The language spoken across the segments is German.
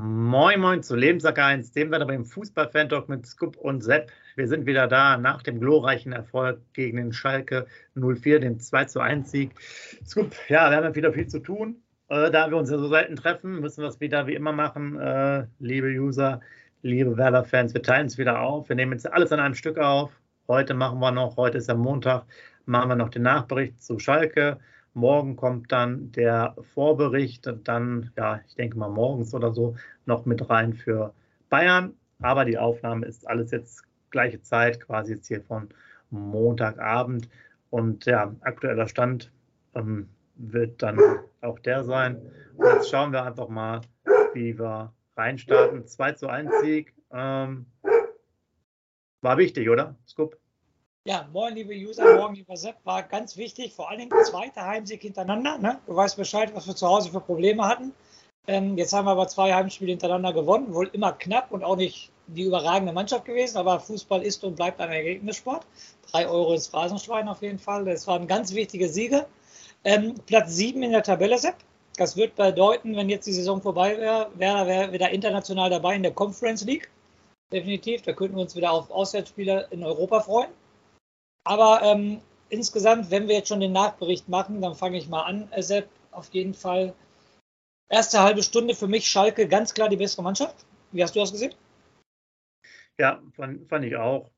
Moin Moin zu Lebenssack 1, dem wir beim Fußball-Fan-Talk mit Scoop und Sepp. Wir sind wieder da nach dem glorreichen Erfolg gegen den Schalke 04, dem 2 zu 1 Sieg. Scoop, ja, wir haben wieder viel zu tun. Äh, da wir uns ja so selten treffen, müssen wir es wieder wie immer machen. Äh, liebe User, liebe Werder-Fans, wir teilen es wieder auf. Wir nehmen jetzt alles an einem Stück auf. Heute machen wir noch, heute ist ja Montag, machen wir noch den Nachbericht zu Schalke. Morgen kommt dann der Vorbericht dann, ja, ich denke mal morgens oder so, noch mit rein für Bayern. Aber die Aufnahme ist alles jetzt gleiche Zeit, quasi jetzt hier von Montagabend. Und ja, aktueller Stand ähm, wird dann auch der sein. Und jetzt schauen wir einfach mal, wie wir reinstarten. 2 zu 1 Sieg. Ähm, war wichtig, oder? Scoop? Ja, moin, liebe User, morgen, lieber Sepp, war ganz wichtig, vor allen Dingen zweiter Heimsieg hintereinander. Ne? Du weißt Bescheid, was wir zu Hause für Probleme hatten. Ähm, jetzt haben wir aber zwei Heimspiele hintereinander gewonnen, wohl immer knapp und auch nicht die überragende Mannschaft gewesen, aber Fußball ist und bleibt ein Ergebnissport. Drei Euro ins Phrasenschwein auf jeden Fall. Das waren ganz wichtige Siege. Ähm, Platz sieben in der Tabelle, Sepp. Das wird bedeuten, wenn jetzt die Saison vorbei wäre, wäre wär wieder international dabei in der Conference League. Definitiv. Da könnten wir uns wieder auf Auswärtsspieler in Europa freuen. Aber ähm, insgesamt, wenn wir jetzt schon den Nachbericht machen, dann fange ich mal an, äh, Sepp, auf jeden Fall. Erste halbe Stunde für mich Schalke ganz klar die bessere Mannschaft. Wie hast du das gesehen? Ja, fand, fand ich auch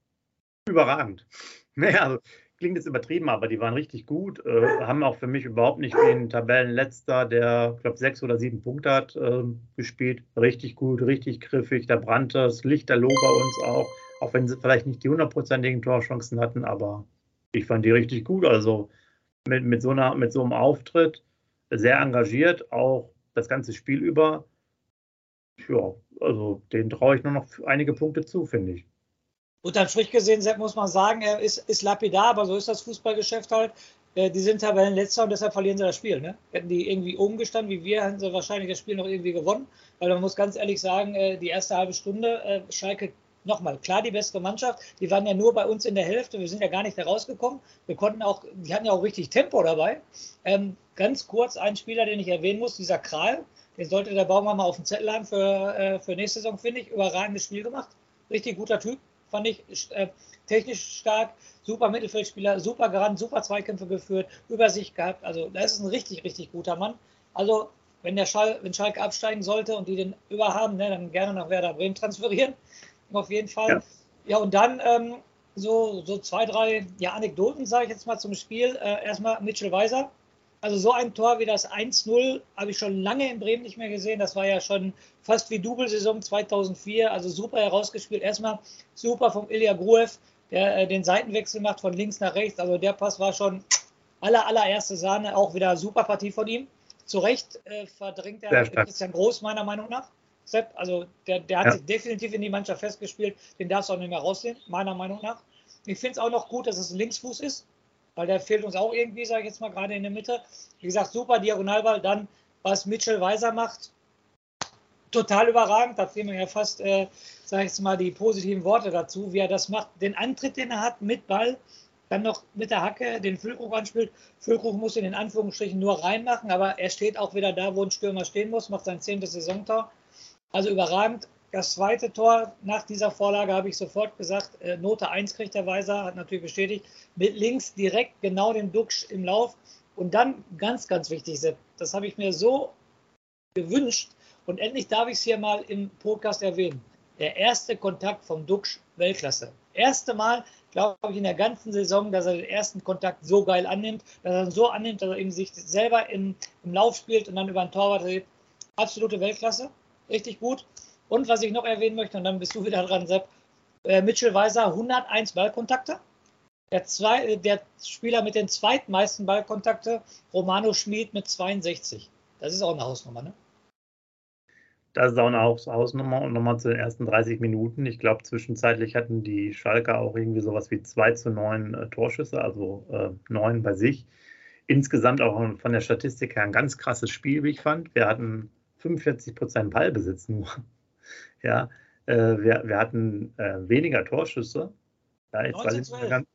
überragend. Naja, also klingt jetzt übertrieben, aber die waren richtig gut. Äh, haben auch für mich überhaupt nicht den Tabellenletzter, der, ich glaube, sechs oder sieben Punkte hat, äh, gespielt. Richtig gut, richtig griffig. Da brannte das Lichterloh bei uns auch. Auch wenn sie vielleicht nicht die hundertprozentigen Torchancen hatten, aber ich fand die richtig gut. Also mit, mit, so, einer, mit so einem Auftritt sehr engagiert, auch das ganze Spiel über. Ja, also den traue ich nur noch einige Punkte zu, finde ich. Unterm Strich gesehen, muss man sagen, er ist, ist lapidar, aber so ist das Fußballgeschäft halt. Äh, die sind Tabellenletzter und deshalb verlieren sie das Spiel. Ne? Hätten die irgendwie oben gestanden wie wir, hätten sie wahrscheinlich das Spiel noch irgendwie gewonnen. Weil man muss ganz ehrlich sagen, äh, die erste halbe Stunde, äh, Schalke nochmal, klar die bessere Mannschaft. Die waren ja nur bei uns in der Hälfte. Wir sind ja gar nicht da rausgekommen. Wir konnten auch, die hatten ja auch richtig Tempo dabei. Ähm, ganz kurz ein Spieler, den ich erwähnen muss, dieser Kral. Den sollte der Baumann mal auf dem Zettel haben für, äh, für nächste Saison, finde ich. Überragendes Spiel gemacht. Richtig guter Typ, fand ich. Äh, technisch stark, super Mittelfeldspieler, super gerannt, super Zweikämpfe geführt, Übersicht gehabt. Also, das ist ein richtig, richtig guter Mann. Also, wenn der Schal, wenn Schalke absteigen sollte und die den überhaben, ne, dann gerne nach Werder Bremen transferieren auf jeden Fall. Ja, ja und dann ähm, so, so zwei, drei ja, Anekdoten, sage ich jetzt mal zum Spiel. Äh, erstmal Mitchell Weiser. Also so ein Tor wie das 1-0 habe ich schon lange in Bremen nicht mehr gesehen. Das war ja schon fast wie Double-Saison 2004. Also super herausgespielt. Erstmal super vom Ilya Gruev, der äh, den Seitenwechsel macht von links nach rechts. Also der Pass war schon aller, allererste Sahne. Auch wieder super Partie von ihm. Zu Recht äh, verdrängt er Christian Groß meiner Meinung nach. Sepp, also der, der hat ja. sich definitiv in die Mannschaft festgespielt, den darfst du auch nicht mehr rausnehmen, meiner Meinung nach. Ich finde es auch noch gut, dass es ein Linksfuß ist, weil der fehlt uns auch irgendwie, sage ich jetzt mal, gerade in der Mitte. Wie gesagt, super Diagonalball. Dann, was Mitchell Weiser macht, total überragend. Da fehlen mir ja fast, äh, sage ich jetzt mal, die positiven Worte dazu, wie er das macht. Den Antritt, den er hat mit Ball, dann noch mit der Hacke den Füllkrug anspielt. Füllkrug muss in Anführungsstrichen nur reinmachen, aber er steht auch wieder da, wo ein Stürmer stehen muss, macht sein zehntes Saisontor. Also überragend. Das zweite Tor nach dieser Vorlage habe ich sofort gesagt, äh, Note 1 kriegt der Weiser, hat natürlich bestätigt, mit links direkt genau den Duxch im Lauf. Und dann ganz, ganz wichtig, das habe ich mir so gewünscht und endlich darf ich es hier mal im Podcast erwähnen. Der erste Kontakt vom Duxch Weltklasse. Erste Mal, glaube ich, in der ganzen Saison, dass er den ersten Kontakt so geil annimmt, dass er ihn so annimmt, dass er eben sich selber im, im Lauf spielt und dann über den Torwart redet. Absolute Weltklasse richtig gut. Und was ich noch erwähnen möchte, und dann bist du wieder dran, Sepp, äh, Mitchell Weiser, 101 Ballkontakte. Der, zwei, der Spieler mit den zweitmeisten Ballkontakte, Romano Schmid mit 62. Das ist auch eine Hausnummer, ne? Das ist auch eine Hausnummer und nochmal zu den ersten 30 Minuten. Ich glaube, zwischenzeitlich hatten die Schalker auch irgendwie sowas wie 2 zu 9 äh, Torschüsse, also äh, 9 bei sich. Insgesamt auch von der Statistik her ein ganz krasses Spiel, wie ich fand. Wir hatten 45 Prozent Ballbesitz nur. ja, äh, wir, wir hatten äh, weniger Torschüsse. Ja, jetzt 19, ganz,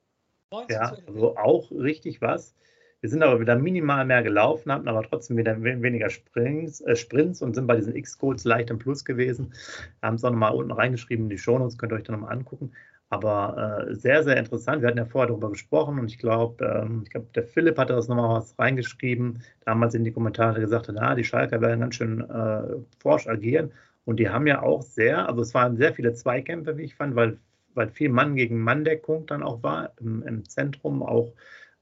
ja, also auch richtig was. Wir sind aber wieder minimal mehr gelaufen, hatten aber trotzdem wieder weniger Sprints, äh, Sprints und sind bei diesen X-Codes leicht im Plus gewesen. Haben es auch nochmal unten reingeschrieben in die Shownotes, könnt ihr euch dann nochmal angucken. Aber äh, sehr, sehr interessant. Wir hatten ja vorher darüber gesprochen und ich glaube, ähm, ich der Philipp hatte das nochmal was reingeschrieben, damals in die Kommentare gesagt, na, die Schalker werden ganz schön äh, forsch agieren. Und die haben ja auch sehr, also es waren sehr viele Zweikämpfe, wie ich fand, weil, weil viel Mann gegen Mann-Deckung dann auch war im, im Zentrum, auch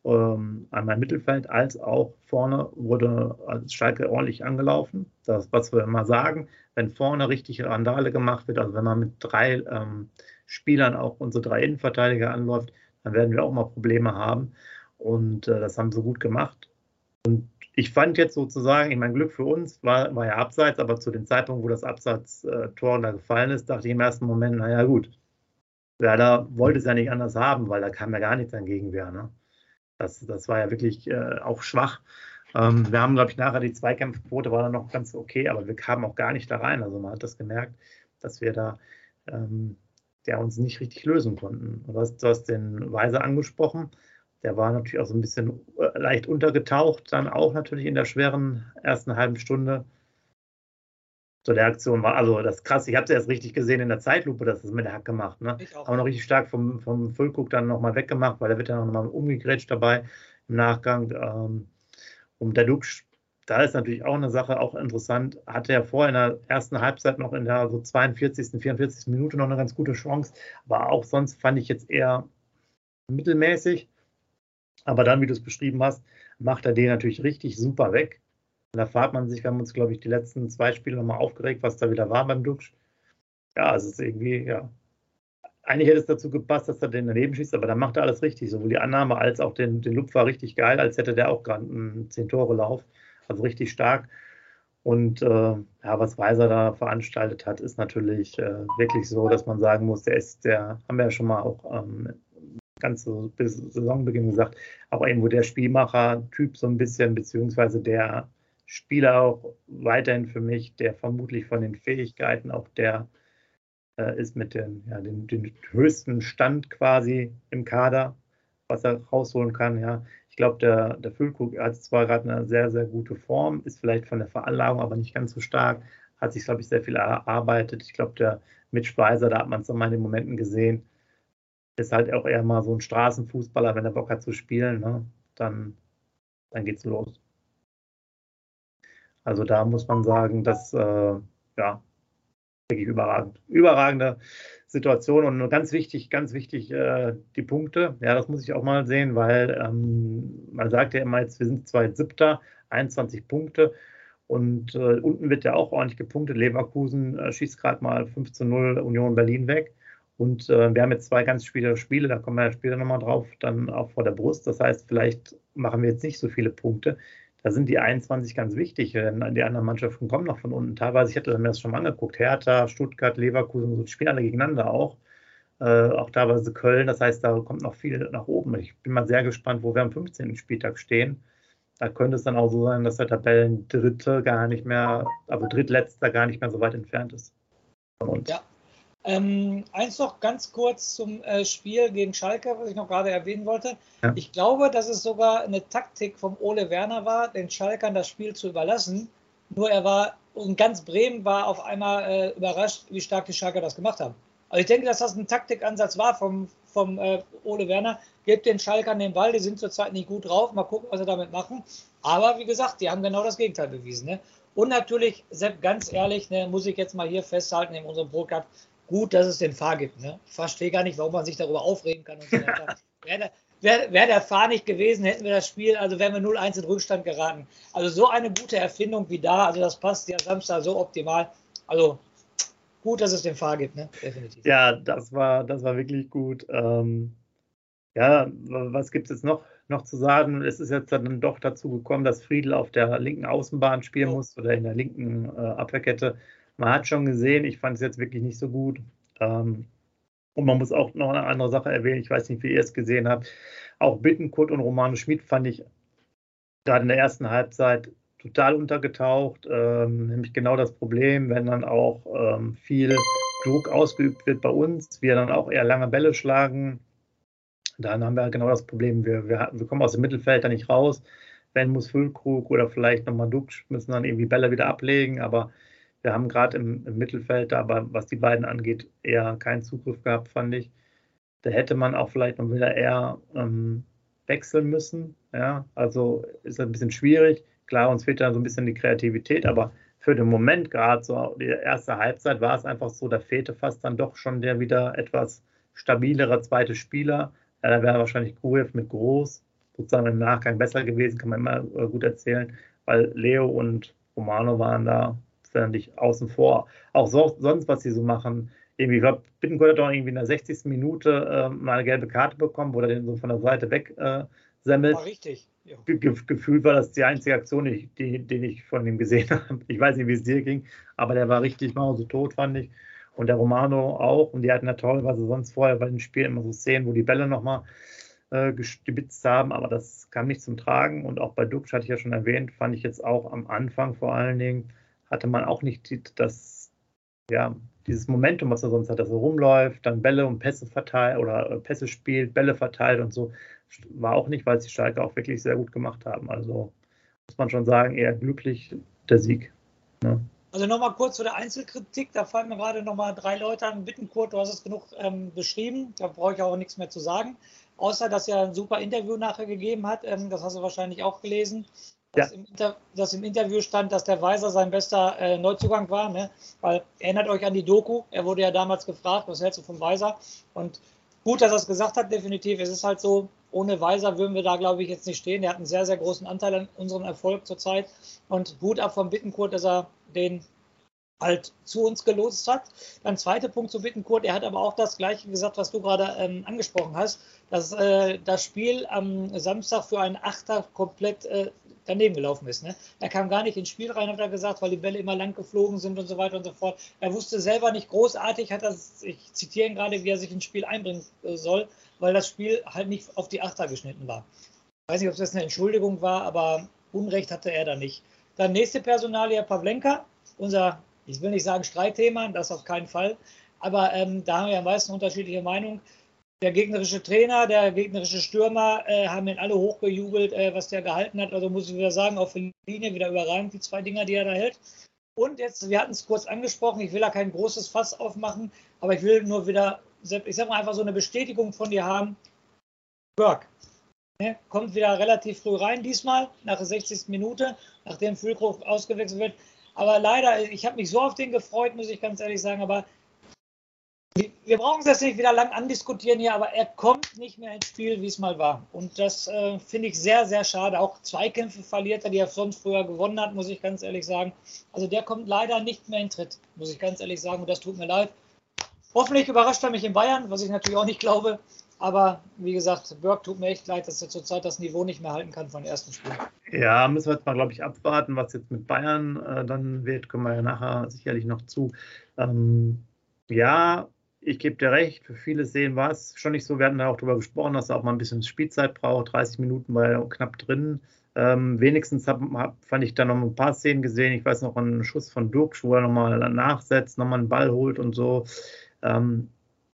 ähm, einmal im Mittelfeld als auch vorne wurde Schalke ordentlich angelaufen. Das, was wir immer sagen, wenn vorne richtig Randale gemacht wird, also wenn man mit drei ähm, Spielern auch unsere drei Innenverteidiger anläuft, dann werden wir auch mal Probleme haben. Und äh, das haben sie gut gemacht. Und ich fand jetzt sozusagen, ich mein Glück für uns war, war ja abseits, aber zu dem Zeitpunkt, wo das Abseits-Tor da gefallen ist, dachte ich im ersten Moment, naja gut, Werder wollte es ja nicht anders haben, weil da kam ja gar nichts an Gegenwehr. Ne? Das, das war ja wirklich äh, auch schwach. Ähm, wir haben, glaube ich, nachher die Zweikampfquote war dann noch ganz okay, aber wir kamen auch gar nicht da rein. Also man hat das gemerkt, dass wir da ähm, der uns nicht richtig lösen konnten. Du hast, du hast den Weiser angesprochen. Der war natürlich auch so ein bisschen äh, leicht untergetaucht, dann auch natürlich in der schweren ersten halben Stunde. So der Aktion war, also das krass, ich habe es erst richtig gesehen in der Zeitlupe, dass es mit der Hack gemacht. Ne? Aber noch richtig stark vom, vom Füllkuck dann nochmal weggemacht, weil er wird dann nochmal umgegrätscht dabei im Nachgang. Ähm, und der Dux, da ist natürlich auch eine Sache, auch interessant, hatte er vorher in der ersten Halbzeit noch in der so 42., 44. Minute noch eine ganz gute Chance, aber auch sonst fand ich jetzt eher mittelmäßig. Aber dann, wie du es beschrieben hast, macht er den natürlich richtig super weg. Und da fragt man sich, wir haben uns, glaube ich, die letzten zwei Spiele nochmal aufgeregt, was da wieder war beim Duxch. Ja, es ist irgendwie, ja. Eigentlich hätte es dazu gepasst, dass er den daneben schießt, aber dann macht er alles richtig. Sowohl die Annahme als auch den, den war richtig geil, als hätte der auch gerade einen 10-Tore-Lauf. Also richtig stark. Und äh, ja, was Weiser da veranstaltet hat, ist natürlich äh, wirklich so, dass man sagen muss, der ist, der haben wir ja schon mal auch ähm, ganz so bis Saisonbeginn gesagt, auch irgendwo der Spielmacher-Typ so ein bisschen, beziehungsweise der Spieler auch weiterhin für mich, der vermutlich von den Fähigkeiten auch der äh, ist mit den, ja, den, den, höchsten Stand quasi im Kader, was er rausholen kann. Ja. Ich glaube, der, der Füllkrug hat zwar gerade eine sehr, sehr gute Form, ist vielleicht von der Veranlagung aber nicht ganz so stark, hat sich, glaube ich, sehr viel erarbeitet. Ich glaube, der Mitch Weiser, da hat man es nochmal in den Momenten gesehen, ist halt auch eher mal so ein Straßenfußballer, wenn er Bock hat zu spielen, ne? dann, dann geht's los. Also da muss man sagen, dass äh, ja wirklich überragend. Überragende Situation und ganz wichtig, ganz wichtig äh, die Punkte. Ja, das muss ich auch mal sehen, weil ähm, man sagt ja immer jetzt, wir sind zwei Siebter, 21 Punkte. Und äh, unten wird ja auch ordentlich gepunktet. Leverkusen äh, schießt gerade mal 5 zu 0 Union Berlin weg. Und äh, wir haben jetzt zwei ganz viele Spiele, da kommen wir später nochmal drauf, dann auch vor der Brust. Das heißt, vielleicht machen wir jetzt nicht so viele Punkte da sind die 21 ganz wichtig, denn die anderen Mannschaften kommen noch von unten. Teilweise, ich hatte mir das schon mal angeguckt, Hertha, Stuttgart, Leverkusen, so spielen alle gegeneinander auch. Äh, auch teilweise Köln, das heißt, da kommt noch viel nach oben. Ich bin mal sehr gespannt, wo wir am 15. Spieltag stehen. Da könnte es dann auch so sein, dass der Tabellendritte gar nicht mehr, also Drittletzter gar nicht mehr so weit entfernt ist von uns. Ja, ähm, eins noch ganz kurz zum äh, Spiel gegen Schalke, was ich noch gerade erwähnen wollte. Ja. Ich glaube, dass es sogar eine Taktik vom Ole Werner war, den Schalkern das Spiel zu überlassen. Nur er war, und ganz Bremen war auf einmal äh, überrascht, wie stark die Schalker das gemacht haben. Also ich denke, dass das ein Taktikansatz war vom, vom äh, Ole Werner. Gebt den Schalkern den Ball, die sind zurzeit nicht gut drauf. Mal gucken, was sie damit machen. Aber wie gesagt, die haben genau das Gegenteil bewiesen. Ne? Und natürlich, Sepp, ganz ehrlich, ne, muss ich jetzt mal hier festhalten in unserem Podcast, gut, dass es den Fahr gibt. Ne? Ich verstehe gar nicht, warum man sich darüber aufregen kann und so weiter. wäre, wäre, wäre der Fahr nicht gewesen, hätten wir das Spiel, also wären wir 0-1 in Rückstand geraten. Also so eine gute Erfindung wie da, also das passt ja Samstag so optimal. Also gut, dass es den Fahr gibt, ne? definitiv. Ja, das war, das war wirklich gut. Ähm, Ja, was gibt es jetzt noch, noch zu sagen? Es ist jetzt dann doch dazu gekommen, dass Friedel auf der linken Außenbahn spielen ja. muss oder in der linken äh, Abwehrkette. Man hat schon gesehen, ich fand es jetzt wirklich nicht so gut. Ähm, und man muss auch noch eine andere Sache erwähnen, ich weiß nicht, wie ihr es gesehen habt. Auch Bittenkurt und Romano Schmid fand ich gerade in der ersten Halbzeit total untergetaucht. Ähm, nämlich genau das Problem, wenn dann auch ähm, viel Druck ausgeübt wird bei uns, wir dann auch eher lange Bälle schlagen. Dann haben wir genau das Problem, wir, wir, wir kommen aus dem Mittelfeld da nicht raus. Wenn muss Füllkrug oder vielleicht nochmal Duck müssen dann irgendwie Bälle wieder ablegen, aber wir haben gerade im, im, Mittelfeld da, aber was die beiden angeht, eher keinen Zugriff gehabt, fand ich. Da hätte man auch vielleicht noch wieder eher ähm, wechseln müssen. Ja, also ist ein bisschen schwierig. Klar, uns fehlt da so ein bisschen die Kreativität, aber für den Moment gerade so die erste Halbzeit war es einfach so, da fehlte fast dann doch schon der wieder etwas stabilere zweite Spieler. Ja, da wäre wahrscheinlich Grujew mit Groß sozusagen im Nachgang besser gewesen, kann man immer äh, gut erzählen, weil Leo und Romano waren da ständig außen vor. Auch so, sonst, was sie so machen, irgendwie, ich glaube, Bittencourt hat auch irgendwie in der 60. Minute äh, mal eine gelbe Karte bekommen, wo er den so von der Seite weg äh, semmelt. War richtig. Ja. Ge gefühlt war das die einzige Aktion, die, die, die ich von ihm gesehen habe. Ich weiß nicht, wie es dir ging, aber der war richtig so tot, fand ich. Und der Romano auch. Und die hatten ja toll, weil sie sonst vorher bei den Spielen immer so Szenen, wo die Bälle nochmal äh, gespitzt haben, aber das kam nicht zum Tragen. Und auch bei Dux, hatte ich ja schon erwähnt, fand ich jetzt auch am Anfang vor allen Dingen, hatte man auch nicht das, ja, dieses Momentum, was er sonst hat, dass er rumläuft, dann Bälle und Pässe verteilt oder äh, Pässe spielt, Bälle verteilt und so, war auch nicht, weil es die Schalke auch wirklich sehr gut gemacht haben. Also muss man schon sagen, eher glücklich der Sieg. Ne? Also nochmal kurz zu der Einzelkritik, da fallen mir gerade nochmal drei Leute an. Bittenkurt, du hast es genug ähm, beschrieben, da brauche ich auch nichts mehr zu sagen. Außer, dass er ein super Interview nachher gegeben hat, ähm, das hast du wahrscheinlich auch gelesen dass, ja. im dass im Interview stand, dass der Weiser sein bester äh, Neuzugang war. Ne? Weil erinnert euch an die Doku, er wurde ja damals gefragt, was hältst du vom Weiser? Und gut, dass er es gesagt hat, definitiv. Es ist halt so, ohne Weiser würden wir da, glaube ich, jetzt nicht stehen. Er hat einen sehr, sehr großen Anteil an unserem Erfolg zurzeit. Und gut ab vom Bittenkurt, dass er den halt zu uns gelotst hat. Dann zweiter Punkt zu Bittenkurt, er hat aber auch das gleiche gesagt, was du gerade ähm, angesprochen hast, dass äh, das Spiel am Samstag für einen Achter komplett äh, daneben gelaufen ist. Ne? Er kam gar nicht ins Spiel rein, hat er gesagt, weil die Bälle immer lang geflogen sind und so weiter und so fort. Er wusste selber nicht großartig, hat das, ich zitiere ihn gerade, wie er sich ins Spiel einbringen äh, soll, weil das Spiel halt nicht auf die Achter geschnitten war. Ich weiß nicht, ob das eine Entschuldigung war, aber Unrecht hatte er da nicht. Dann nächste Personalie, Pavlenka, unser, ich will nicht sagen Streitthema, das auf keinen Fall, aber ähm, da haben wir am meisten unterschiedliche Meinungen der gegnerische Trainer, der gegnerische Stürmer äh, haben ihn alle hochgejubelt, äh, was der gehalten hat. Also muss ich wieder sagen, auf der Linie wieder überragend, die zwei Dinger, die er da hält. Und jetzt, wir hatten es kurz angesprochen, ich will da kein großes Fass aufmachen, aber ich will nur wieder, ich sag mal einfach so eine Bestätigung von dir haben. Burke ne, kommt wieder relativ früh rein, diesmal, nach der 60. Minute, nachdem Füllkrug ausgewechselt wird. Aber leider, ich habe mich so auf den gefreut, muss ich ganz ehrlich sagen, aber wir brauchen es jetzt nicht wieder lang andiskutieren hier, aber er kommt nicht mehr ins Spiel, wie es mal war. Und das äh, finde ich sehr, sehr schade. Auch Zweikämpfe verliert er, die er sonst früher gewonnen hat, muss ich ganz ehrlich sagen. Also der kommt leider nicht mehr in Tritt, muss ich ganz ehrlich sagen. Und das tut mir leid. Hoffentlich überrascht er mich in Bayern, was ich natürlich auch nicht glaube. Aber wie gesagt, Burke tut mir echt leid, dass er zurzeit das Niveau nicht mehr halten kann von ersten Spiel. Ja, müssen wir jetzt mal, glaube ich, abwarten, was jetzt mit Bayern äh, dann wird. Kommen wir ja nachher sicherlich noch zu. Ähm, ja, ich gebe dir recht, für viele sehen war es schon nicht so. Wir hatten da auch darüber gesprochen, dass er auch mal ein bisschen Spielzeit braucht. 30 Minuten war er knapp drin. Ähm, wenigstens hab, hab, fand ich da noch ein paar Szenen gesehen. Ich weiß noch einen Schuss von Durksch, wo er nochmal nachsetzt, nochmal einen Ball holt und so. Ähm,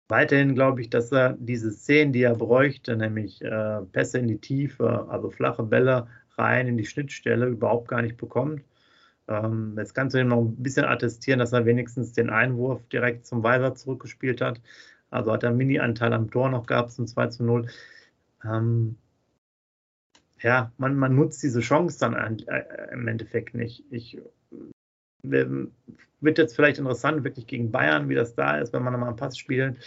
weiterhin glaube ich, dass er diese Szenen, die er bräuchte, nämlich äh, Pässe in die Tiefe, also flache Bälle rein in die Schnittstelle, überhaupt gar nicht bekommt. Ähm, jetzt kannst du ihm noch ein bisschen attestieren, dass er wenigstens den Einwurf direkt zum Weiser zurückgespielt hat. Also hat er einen Mini-Anteil am Tor noch gehabt zum 2 zu 0. Ähm, ja, man, man, nutzt diese Chance dann äh, im Endeffekt nicht. Ich, wird jetzt vielleicht interessant, wirklich gegen Bayern, wie das da ist, wenn man nochmal einen Pass spielt,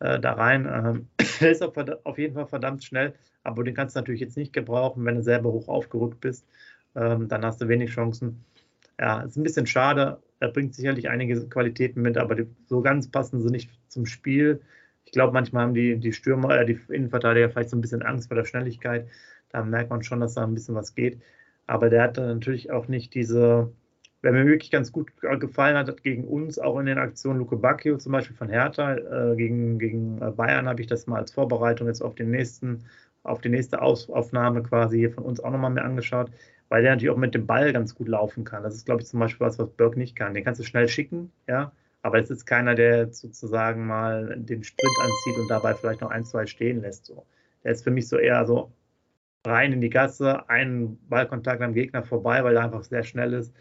äh, da rein. Ähm, der ist auf, auf, jeden Fall verdammt schnell, aber den kannst du natürlich jetzt nicht gebrauchen, wenn du selber hoch aufgerückt bist. Ähm, dann hast du wenig Chancen ja, ist ein bisschen schade. Er bringt sicherlich einige Qualitäten mit, aber so ganz passen sie nicht zum Spiel. Ich glaube, manchmal haben die, die Stürmer, äh, die Innenverteidiger vielleicht so ein bisschen Angst vor der Schnelligkeit. Da merkt man schon, dass da ein bisschen was geht. Aber der hat natürlich auch nicht diese, wer mir wirklich ganz gut gefallen hat, hat gegen uns, auch in den Aktionen Luke Bacchio zum Beispiel von Hertha, äh, gegen, gegen Bayern habe ich das mal als Vorbereitung jetzt auf den nächsten, auf die nächste Aufnahme quasi hier von uns auch nochmal mehr angeschaut, weil der natürlich auch mit dem Ball ganz gut laufen kann. Das ist, glaube ich, zum Beispiel was, was Burke nicht kann. Den kannst du schnell schicken, ja, aber es ist keiner, der sozusagen mal den Sprint anzieht und dabei vielleicht noch ein, zwei stehen lässt. So. Der ist für mich so eher so rein in die Gasse, einen Ballkontakt am Gegner vorbei, weil er einfach sehr schnell ist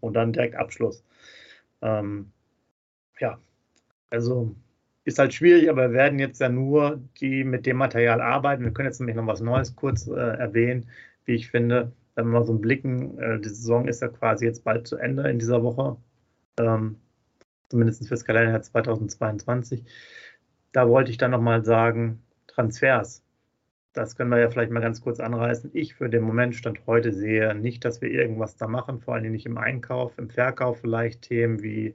und dann direkt Abschluss. Ähm, ja, also ist halt schwierig, aber wir werden jetzt ja nur die mit dem Material arbeiten. Wir können jetzt nämlich noch was Neues kurz äh, erwähnen, wie ich finde. Wenn wir mal so einen blicken, äh, die Saison ist ja quasi jetzt bald zu Ende in dieser Woche. Ähm, zumindest fürs Kalenderjahr 2022. Da wollte ich dann nochmal sagen, Transfers. Das können wir ja vielleicht mal ganz kurz anreißen. Ich für den Moment stand heute sehe nicht, dass wir irgendwas da machen, vor allem nicht im Einkauf, im Verkauf vielleicht Themen wie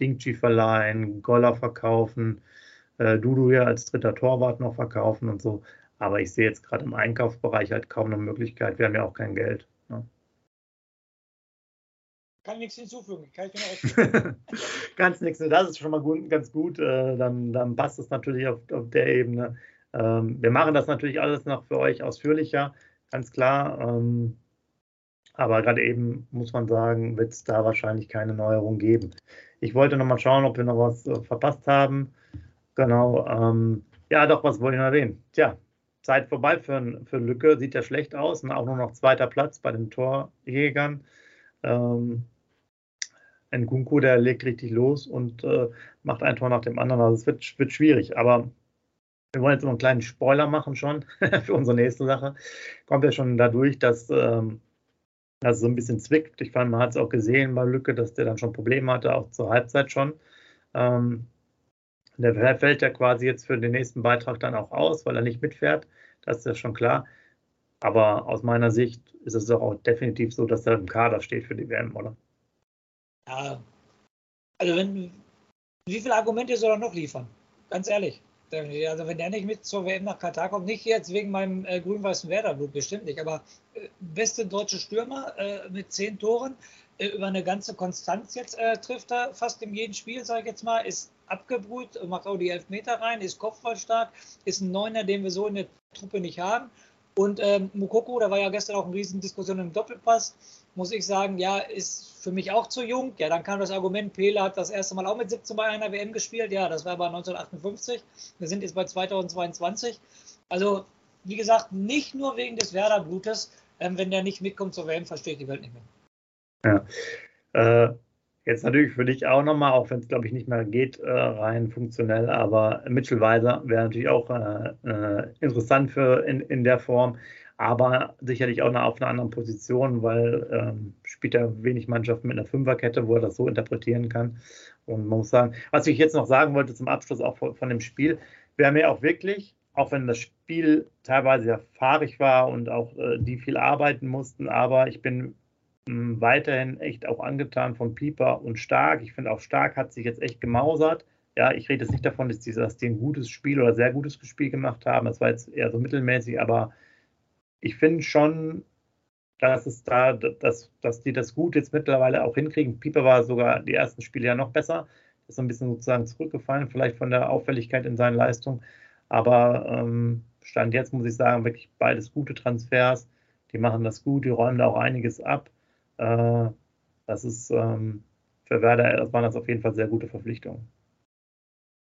Dingchi verleihen, Goller verkaufen, äh, Dudu hier als dritter Torwart noch verkaufen und so. Aber ich sehe jetzt gerade im Einkaufsbereich halt kaum eine Möglichkeit. Wir haben ja auch kein Geld. Ne? Kann nichts hinzufügen. Kann ich mir ganz nichts. Das ist schon mal gut, ganz gut. Äh, dann, dann passt es natürlich auf, auf der Ebene. Ähm, wir machen das natürlich alles noch für euch ausführlicher, ganz klar. Ähm, aber gerade eben muss man sagen, wird es da wahrscheinlich keine Neuerung geben. Ich wollte noch mal schauen, ob wir noch was äh, verpasst haben. Genau. Ähm, ja, doch, was wollte ich noch erwähnen? Tja, Zeit vorbei für, für Lücke. Sieht ja schlecht aus. Und auch nur noch zweiter Platz bei den Torjägern. Ähm, Nkunku, der legt richtig los und äh, macht ein Tor nach dem anderen. Also es wird, wird schwierig, aber wir wollen jetzt noch einen kleinen Spoiler machen schon für unsere nächste Sache. Kommt ja schon dadurch, dass ähm, das so ein bisschen zwickt. Ich fand, man hat es auch gesehen bei Lücke, dass der dann schon Probleme hatte, auch zur Halbzeit schon. Ähm, der fällt ja quasi jetzt für den nächsten Beitrag dann auch aus, weil er nicht mitfährt. Das ist ja schon klar. Aber aus meiner Sicht ist es doch auch definitiv so, dass er im Kader steht für die WM, oder? Ja, also wenn, wie viele Argumente soll er noch liefern? Ganz ehrlich. Also wenn er nicht mit zur WM nach Katar kommt, nicht jetzt wegen meinem äh, grün-weißen Werderblut, bestimmt nicht, aber äh, beste deutsche Stürmer äh, mit zehn Toren, über eine ganze Konstanz jetzt äh, trifft er fast in jedem Spiel, sage ich jetzt mal, ist abgebrüht, macht auch die Elfmeter rein, ist kopfballstark, ist ein Neuner, den wir so in der Truppe nicht haben. Und ähm, Mukoko, da war ja gestern auch eine riesen Diskussion im Doppelpass, muss ich sagen, ja, ist für mich auch zu jung. Ja, dann kam das Argument, Pele hat das erste Mal auch mit 17 bei einer WM gespielt. Ja, das war aber 1958. Wir sind jetzt bei 2022. Also, wie gesagt, nicht nur wegen des Werder-Blutes. Ähm, wenn der nicht mitkommt zur WM, verstehe ich die Welt nicht mehr. Ja. Äh, Jetzt natürlich für dich auch nochmal, auch wenn es glaube ich nicht mehr geht, äh, rein funktionell, aber Mitchell Weiser wäre natürlich auch äh, äh, interessant für in, in der Form, aber sicherlich auch auf einer anderen Position, weil ähm, spielt er wenig Mannschaften mit einer Fünferkette, wo er das so interpretieren kann. Und man muss sagen, was ich jetzt noch sagen wollte zum Abschluss auch von, von dem Spiel, haben ja auch wirklich, auch wenn das Spiel teilweise ja fahrig war und auch äh, die viel arbeiten mussten, aber ich bin weiterhin echt auch angetan von Pieper und Stark. Ich finde auch Stark hat sich jetzt echt gemausert. Ja, ich rede jetzt nicht davon, dass die, dass die ein gutes Spiel oder sehr gutes Spiel gemacht haben. Das war jetzt eher so mittelmäßig, aber ich finde schon, dass es da, dass, dass die das gut jetzt mittlerweile auch hinkriegen. Pieper war sogar die ersten Spiele ja noch besser. Ist so ein bisschen sozusagen zurückgefallen, vielleicht von der Auffälligkeit in seinen Leistungen. Aber ähm, Stand jetzt muss ich sagen, wirklich beides gute Transfers. Die machen das gut, die räumen da auch einiges ab. Äh, das ist ähm, für Werder das waren das auf jeden Fall sehr gute Verpflichtungen.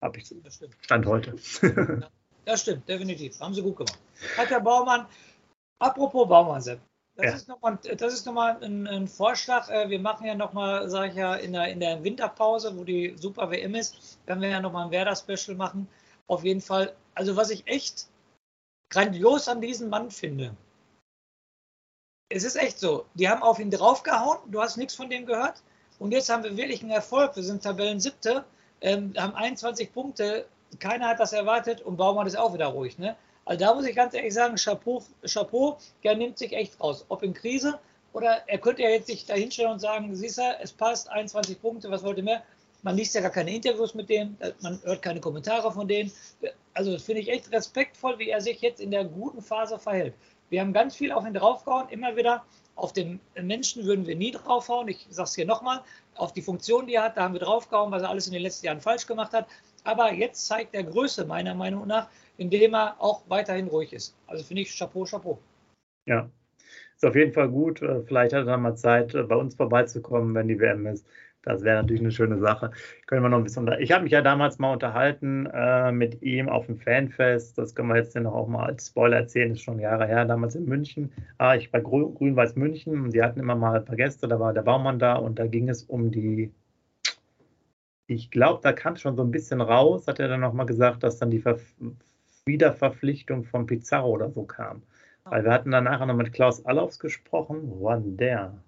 Habe ich Stand heute. das stimmt, definitiv. Haben sie gut gemacht. Hat der Baumann, apropos Baumann, Sepp, das ja. ist nochmal noch ein, ein, Vorschlag. Äh, wir machen ja nochmal, sage ich ja, in der, in der Winterpause, wo die Super WM ist, werden wir ja nochmal ein Werder-Special machen. Auf jeden Fall. Also, was ich echt grandios an diesem Mann finde, es ist echt so. Die haben auf ihn draufgehauen, du hast nichts von dem gehört. Und jetzt haben wir wirklich einen Erfolg. Wir sind Tabellen siebte, ähm, haben 21 Punkte. Keiner hat das erwartet und Baumann ist auch wieder ruhig. Ne? Also da muss ich ganz ehrlich sagen, Chapeau, Chapeau, der nimmt sich echt raus. Ob in Krise oder er könnte ja jetzt sich da hinstellen und sagen, siehst du, es passt, 21 Punkte, was wollt ihr mehr? Man liest ja gar keine Interviews mit denen, man hört keine Kommentare von denen. Also das finde ich echt respektvoll, wie er sich jetzt in der guten Phase verhält. Wir haben ganz viel auf ihn draufgehauen, immer wieder. Auf den Menschen würden wir nie draufhauen. Ich sage es hier nochmal. Auf die Funktion, die er hat, da haben wir draufgehauen, was er alles in den letzten Jahren falsch gemacht hat. Aber jetzt zeigt er Größe, meiner Meinung nach, indem er auch weiterhin ruhig ist. Also finde ich Chapeau, Chapeau. Ja, ist auf jeden Fall gut. Äh, vielleicht hat er dann mal Zeit, äh, bei uns vorbeizukommen, wenn die WM ist. Das wäre natürlich eine schöne Sache. Können wir noch ein bisschen unter Ich habe mich ja damals mal unterhalten äh, mit ihm auf dem Fanfest. Das können wir jetzt noch auch mal als Spoiler erzählen. Das ist schon Jahre her, damals in München. Ah, ich bei Grün-Weiß München. Und die hatten immer mal ein paar Gäste. Da war der Baumann da und da ging es um die. Ich glaube, da kam es schon so ein bisschen raus, hat er dann nochmal gesagt, dass dann die Ver Wiederverpflichtung von Pizarro oder so kam. Weil wir hatten dann nachher noch mit Klaus Allofs gesprochen. Wo war der?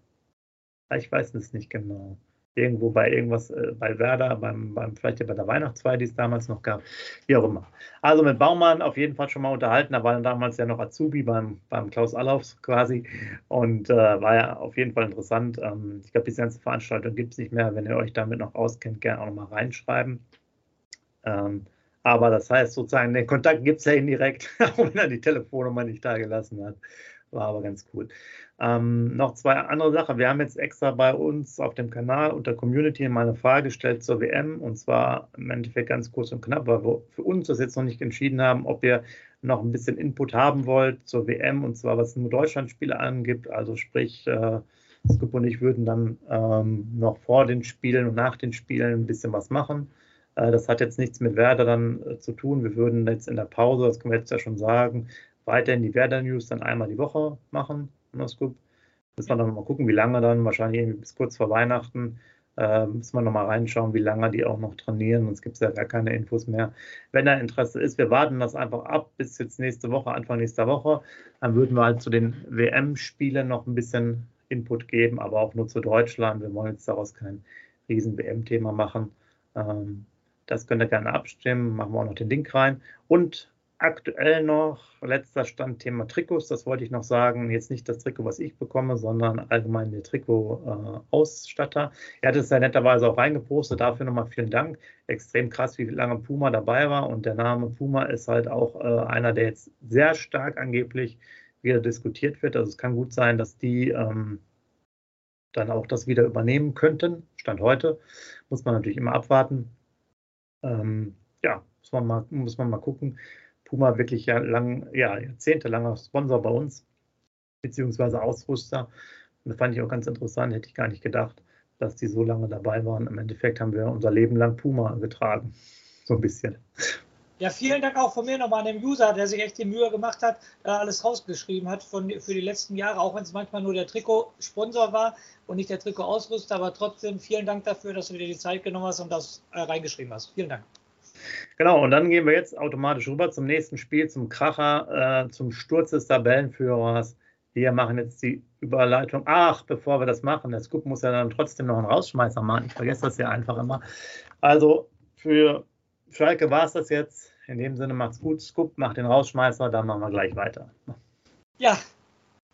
Ah, ich weiß es nicht genau. Irgendwo bei irgendwas, äh, bei Werder, beim, beim, vielleicht ja bei der Weihnachtsfeier, die es damals noch gab. Wie auch immer. Also mit Baumann auf jeden Fall schon mal unterhalten. Da war dann damals ja noch Azubi beim, beim Klaus Allofs quasi. Und äh, war ja auf jeden Fall interessant. Ähm, ich glaube, diese ganze Veranstaltung gibt es nicht mehr. Wenn ihr euch damit noch auskennt, gerne auch noch mal reinschreiben. Ähm, aber das heißt sozusagen, den Kontakt gibt es ja indirekt, auch wenn er die Telefonnummer nicht da gelassen hat. War aber ganz cool. Ähm, noch zwei andere Sachen. Wir haben jetzt extra bei uns auf dem Kanal unter Community mal eine Frage gestellt zur WM und zwar im Endeffekt ganz kurz und knapp, weil wir für uns das jetzt noch nicht entschieden haben, ob ihr noch ein bisschen Input haben wollt zur WM und zwar was nur Deutschlandspiele angibt. Also sprich, äh, Scoop und ich würden dann ähm, noch vor den Spielen und nach den Spielen ein bisschen was machen. Äh, das hat jetzt nichts mit Werder dann äh, zu tun. Wir würden jetzt in der Pause, das können wir jetzt ja schon sagen, weiterhin die Werder-News dann einmal die Woche machen. Müssen wir dann mal gucken, wie lange dann, wahrscheinlich bis kurz vor Weihnachten. Äh, müssen wir nochmal reinschauen, wie lange die auch noch trainieren, sonst gibt es ja gar keine Infos mehr. Wenn da Interesse ist, wir warten das einfach ab bis jetzt nächste Woche, Anfang nächster Woche. Dann würden wir halt zu den WM-Spielen noch ein bisschen Input geben, aber auch nur zu Deutschland. Wir wollen jetzt daraus kein riesen WM-Thema machen. Ähm, das könnt ihr gerne abstimmen. Machen wir auch noch den Link rein. Und aktuell noch letzter Stand Thema Trikots. Das wollte ich noch sagen. Jetzt nicht das Trikot, was ich bekomme, sondern allgemein der Trikot-Ausstatter. Äh, er hat es ja netterweise auch reingepostet. Dafür nochmal vielen Dank. Extrem krass, wie lange Puma dabei war. Und der Name Puma ist halt auch äh, einer, der jetzt sehr stark angeblich wieder diskutiert wird. Also es kann gut sein, dass die ähm, dann auch das wieder übernehmen könnten. Stand heute. Muss man natürlich immer abwarten. Ähm, ja, muss man, mal, muss man mal gucken. Puma wirklich ja lang, ja, jahrzehntelanger Sponsor bei uns, beziehungsweise Ausrüster. Und das fand ich auch ganz interessant, hätte ich gar nicht gedacht, dass die so lange dabei waren. Im Endeffekt haben wir unser Leben lang Puma getragen. So ein bisschen. Ja, vielen Dank auch von mir nochmal an den User, der sich echt die Mühe gemacht hat, alles rausgeschrieben hat von, für die letzten Jahre, auch wenn es manchmal nur der Trikot-Sponsor war und nicht der Trikot-Ausrüster. Aber trotzdem vielen Dank dafür, dass du dir die Zeit genommen hast und das äh, reingeschrieben hast. Vielen Dank. Genau, und dann gehen wir jetzt automatisch rüber zum nächsten Spiel, zum Kracher, äh, zum Sturz des Tabellenführers. Wir machen jetzt die Überleitung. Ach, bevor wir das machen, der Scoop muss ja dann trotzdem noch einen Rausschmeißer machen. Ich vergesse das ja einfach immer. Also für Schalke war es das jetzt. In dem Sinne macht's gut. Scoop macht den Rausschmeißer, dann machen wir gleich weiter. Ja,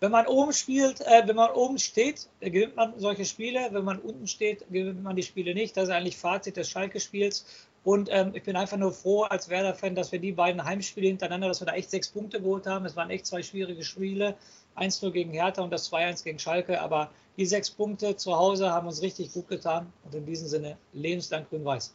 wenn man oben spielt, äh, wenn man oben steht, gewinnt man solche Spiele. Wenn man unten steht, gewinnt man die Spiele nicht. Das ist eigentlich Fazit des Schalke-Spiels. Und ähm, ich bin einfach nur froh als Werder-Fan, dass wir die beiden Heimspiele hintereinander, dass wir da echt sechs Punkte geholt haben. Es waren echt zwei schwierige Spiele. 1-0 gegen Hertha und das 2-1 gegen Schalke. Aber die sechs Punkte zu Hause haben uns richtig gut getan. Und in diesem Sinne, lebenslang grün-weiß.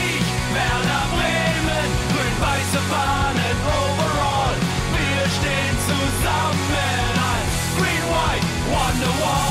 Bremen, overall. Green White Wonderwall.